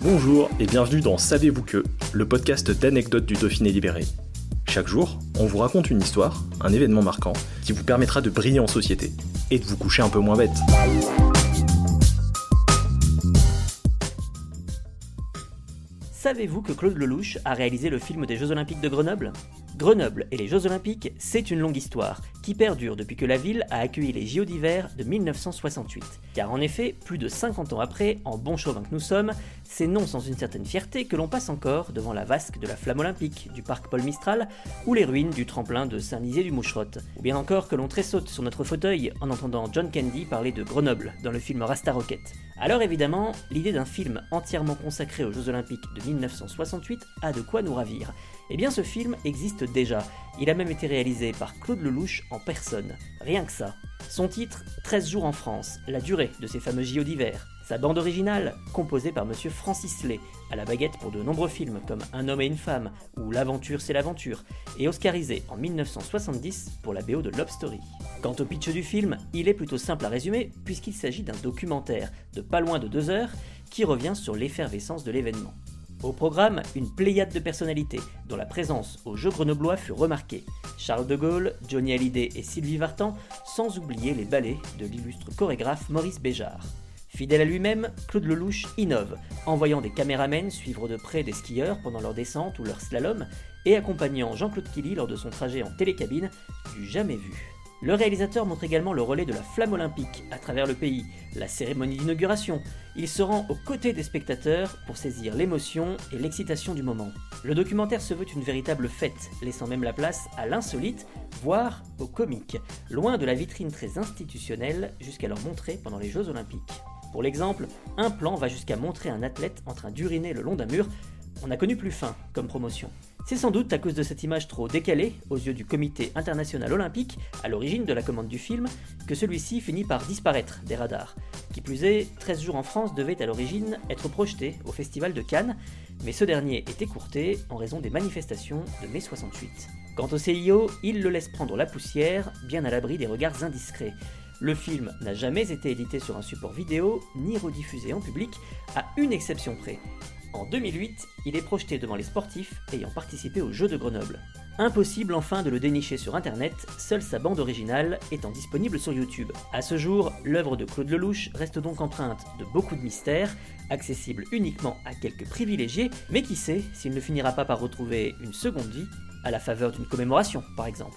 Bonjour et bienvenue dans Savez-vous que, le podcast d'anecdotes du Dauphiné libéré. Chaque jour, on vous raconte une histoire, un événement marquant, qui vous permettra de briller en société et de vous coucher un peu moins bête. Savez-vous que Claude Lelouch a réalisé le film des Jeux Olympiques de Grenoble? Grenoble et les Jeux Olympiques, c'est une longue histoire perdure depuis que la ville a accueilli les JO d'hiver de 1968. Car en effet, plus de 50 ans après, en bon chauvin que nous sommes, c'est non sans une certaine fierté que l'on passe encore devant la vasque de la flamme olympique du parc Paul Mistral ou les ruines du tremplin de Saint-Nizier du Moucherotte. Ou bien encore que l'on tressaute sur notre fauteuil en entendant John Candy parler de Grenoble dans le film Rasta Rocket. Alors évidemment, l'idée d'un film entièrement consacré aux Jeux Olympiques de 1968 a de quoi nous ravir. Eh bien ce film existe déjà, il a même été réalisé par Claude Lelouch en personne, rien que ça. Son titre, 13 jours en France, la durée de ces fameux JO d'hiver. Sa bande originale, composée par monsieur Francis Lay, à la baguette pour de nombreux films comme Un homme et une femme ou L'aventure c'est l'aventure, et oscarisé en 1970 pour la BO de Love Story. Quant au pitch du film, il est plutôt simple à résumer puisqu'il s'agit d'un documentaire de pas loin de deux heures qui revient sur l'effervescence de l'événement. Au programme, une pléiade de personnalités, dont la présence aux Jeux grenoblois fut remarquée. Charles de Gaulle, Johnny Hallyday et Sylvie Vartan, sans oublier les ballets de l'illustre chorégraphe Maurice Béjart. Fidèle à lui-même, Claude Lelouch innove, envoyant des caméramens suivre de près des skieurs pendant leur descente ou leur slalom, et accompagnant Jean-Claude Killy lors de son trajet en télécabine, du jamais vu. Le réalisateur montre également le relais de la flamme olympique à travers le pays, la cérémonie d'inauguration. Il se rend aux côtés des spectateurs pour saisir l'émotion et l'excitation du moment. Le documentaire se veut une véritable fête, laissant même la place à l'insolite, voire au comique, loin de la vitrine très institutionnelle jusqu'alors montrée pendant les Jeux olympiques. Pour l'exemple, un plan va jusqu'à montrer un athlète en train d'uriner le long d'un mur. On a connu plus fin comme promotion. C'est sans doute à cause de cette image trop décalée aux yeux du comité international olympique, à l'origine de la commande du film, que celui-ci finit par disparaître des radars. Qui plus est, 13 jours en France devait à l'origine être projeté au Festival de Cannes, mais ce dernier est écourté en raison des manifestations de mai 68. Quant au CIO, il le laisse prendre la poussière, bien à l'abri des regards indiscrets. Le film n'a jamais été édité sur un support vidéo, ni rediffusé en public, à une exception près. En 2008, il est projeté devant les sportifs ayant participé aux Jeux de Grenoble. Impossible enfin de le dénicher sur internet, seule sa bande originale étant disponible sur YouTube. A ce jour, l'œuvre de Claude Lelouch reste donc empreinte de beaucoup de mystères, accessible uniquement à quelques privilégiés, mais qui sait s'il ne finira pas par retrouver une seconde vie à la faveur d'une commémoration, par exemple.